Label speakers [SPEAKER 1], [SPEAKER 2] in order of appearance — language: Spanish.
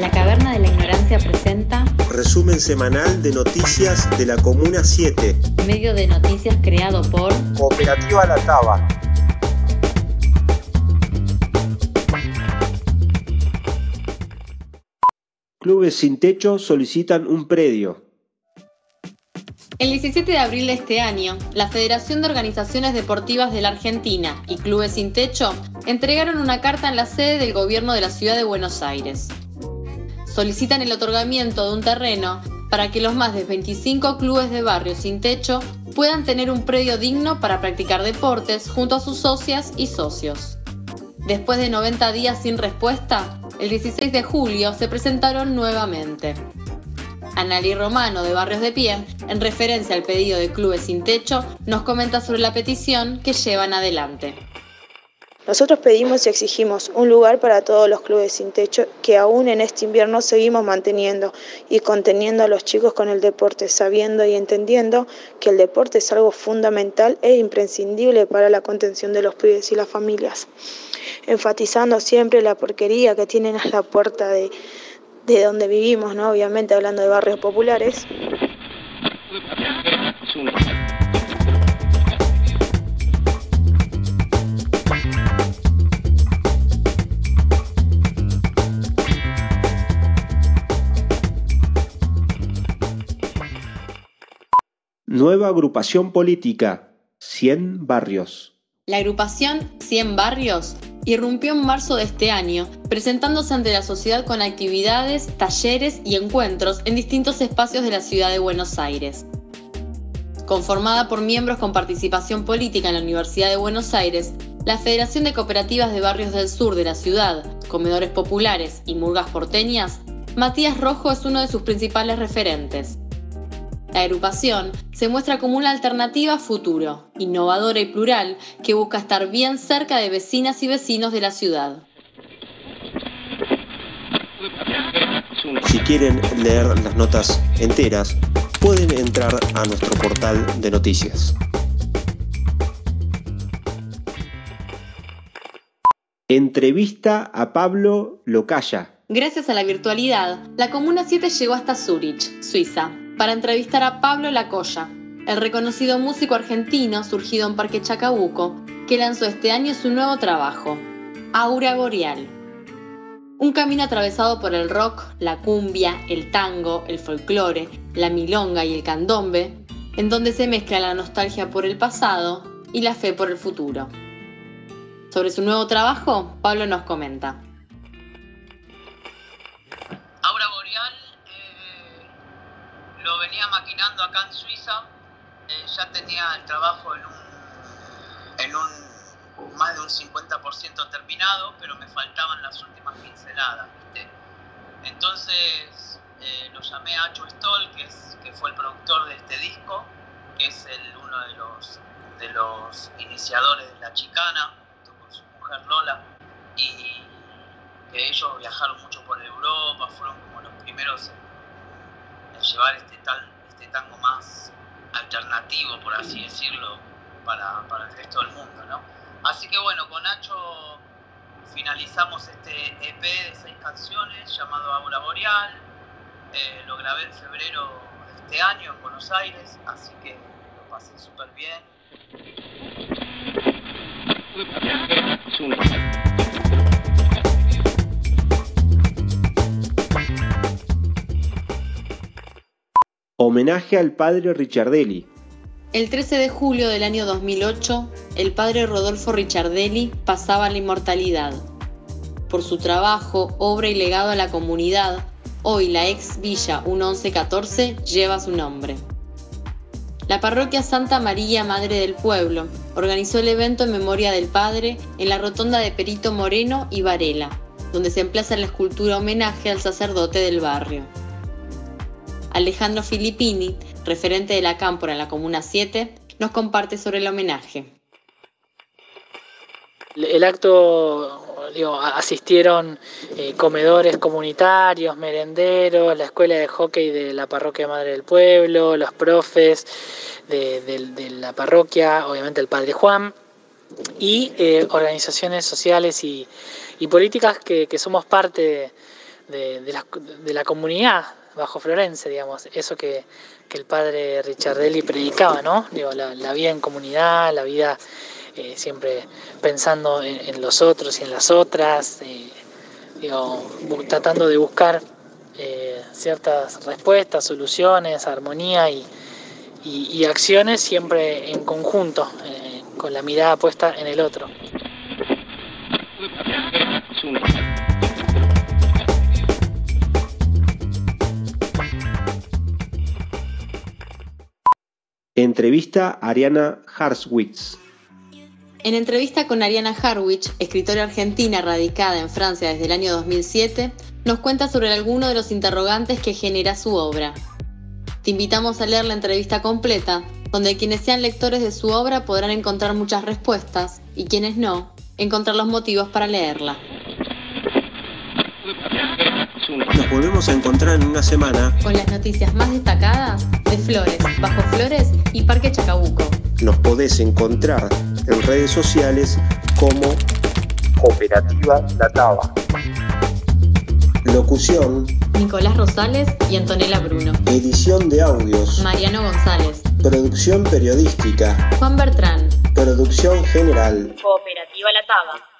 [SPEAKER 1] La Caverna de la Ignorancia presenta
[SPEAKER 2] Resumen semanal de noticias de la Comuna 7.
[SPEAKER 1] medio de noticias creado por
[SPEAKER 2] Cooperativa La Taba. Clubes sin techo solicitan un predio.
[SPEAKER 1] El 17 de abril de este año, la Federación de Organizaciones Deportivas de la Argentina y Clubes Sin Techo entregaron una carta en la sede del gobierno de la ciudad de Buenos Aires. Solicitan el otorgamiento de un terreno para que los más de 25 clubes de barrio sin techo puedan tener un predio digno para practicar deportes junto a sus socias y socios. Después de 90 días sin respuesta, el 16 de julio se presentaron nuevamente. Analí Romano de Barrios de Pie, en referencia al pedido de Clubes Sin Techo, nos comenta sobre la petición que llevan adelante.
[SPEAKER 3] Nosotros pedimos y exigimos un lugar para todos los clubes sin techo que aún en este invierno seguimos manteniendo y conteniendo a los chicos con el deporte, sabiendo y entendiendo que el deporte es algo fundamental e imprescindible para la contención de los pibes y las familias. Enfatizando siempre la porquería que tienen a la puerta de, de donde vivimos, ¿no? Obviamente hablando de barrios populares.
[SPEAKER 2] Nueva agrupación política. 100 barrios.
[SPEAKER 1] La agrupación 100 Barrios irrumpió en marzo de este año, presentándose ante la sociedad con actividades, talleres y encuentros en distintos espacios de la ciudad de Buenos Aires. Conformada por miembros con participación política en la Universidad de Buenos Aires, la Federación de Cooperativas de Barrios del Sur de la ciudad, Comedores Populares y Murgas Porteñas, Matías Rojo es uno de sus principales referentes. La agrupación se muestra como una alternativa futuro, innovadora y plural, que busca estar bien cerca de vecinas y vecinos de la ciudad.
[SPEAKER 2] Si quieren leer las notas enteras, pueden entrar a nuestro portal de noticias. Entrevista a Pablo Locaya.
[SPEAKER 1] Gracias a la virtualidad, la Comuna 7 llegó hasta Zurich, Suiza, para entrevistar a Pablo Lacoya, el reconocido músico argentino surgido en Parque Chacabuco, que lanzó este año su nuevo trabajo, Aura Boreal. Un camino atravesado por el rock, la cumbia, el tango, el folclore, la milonga y el candombe, en donde se mezcla la nostalgia por el pasado y la fe por el futuro. Sobre su nuevo trabajo, Pablo nos comenta.
[SPEAKER 4] Venía maquinando acá en Suiza. Eh, ya tenía el trabajo en un, más de un 50% terminado, pero me faltaban las últimas pinceladas. Entonces eh, lo llamé a Acho Stoll, que, es, que fue el productor de este disco, que es el, uno de los, de los iniciadores de La Chicana, con su mujer Lola. Y que ellos viajaron mucho por Europa, fueron como los primeros llevar este, tal, este tango más alternativo, por así decirlo, para, para el resto del mundo, ¿no? Así que bueno, con Nacho finalizamos este EP de seis canciones llamado Aura Boreal, eh, lo grabé en febrero de este año en Buenos Aires, así que lo pasé súper bien.
[SPEAKER 2] Homenaje al padre Ricciardelli.
[SPEAKER 1] El 13 de julio del año 2008, el padre Rodolfo Ricciardelli pasaba a la inmortalidad. Por su trabajo, obra y legado a la comunidad, hoy la ex Villa 1114 lleva su nombre. La parroquia Santa María Madre del Pueblo organizó el evento en memoria del padre en la rotonda de Perito Moreno y Varela, donde se emplaza la escultura homenaje al sacerdote del barrio. Alejandro Filippini, referente de la Cámpora en la Comuna 7, nos comparte sobre el homenaje.
[SPEAKER 5] El acto, asistieron eh, comedores comunitarios, merenderos, la escuela de hockey de la parroquia Madre del Pueblo, los profes de, la parroquia, obviamente el Padre Juan, y eh, organizaciones sociales y, políticas que, somos parte de, la, comunidad bajo Florencia, digamos, eso que, el padre Richardelli predicaba, ¿no? Digo, la, vida en comunidad, la vida eh, siempre pensando en, los otros y en las otras, eh, digo, tratando de buscar eh, ciertas respuestas, soluciones, armonía y, y, acciones siempre en conjunto, con la mirada puesta en el otro.
[SPEAKER 2] Entrevista a Ariana Harswitz.
[SPEAKER 1] En entrevista con Ariana Harwich, escritora argentina radicada en Francia desde el año 2007, nos cuenta sobre algunos de los interrogantes que genera su obra. Te invitamos a leer la entrevista completa, donde quienes sean lectores de su obra podrán encontrar muchas respuestas y quienes no, encontrar los motivos para leerla.
[SPEAKER 2] Volvemos a encontrar en una semana
[SPEAKER 1] con las noticias más destacadas de Flores, Bajo Flores y Parque Chacabuco.
[SPEAKER 2] Nos podés encontrar en redes sociales como Cooperativa La Taba. Locución
[SPEAKER 1] Nicolás Rosales y Antonella Bruno.
[SPEAKER 2] Edición de audios
[SPEAKER 1] Mariano González.
[SPEAKER 2] Producción periodística
[SPEAKER 1] Juan Bertrán.
[SPEAKER 2] Producción general
[SPEAKER 1] Cooperativa La Taba.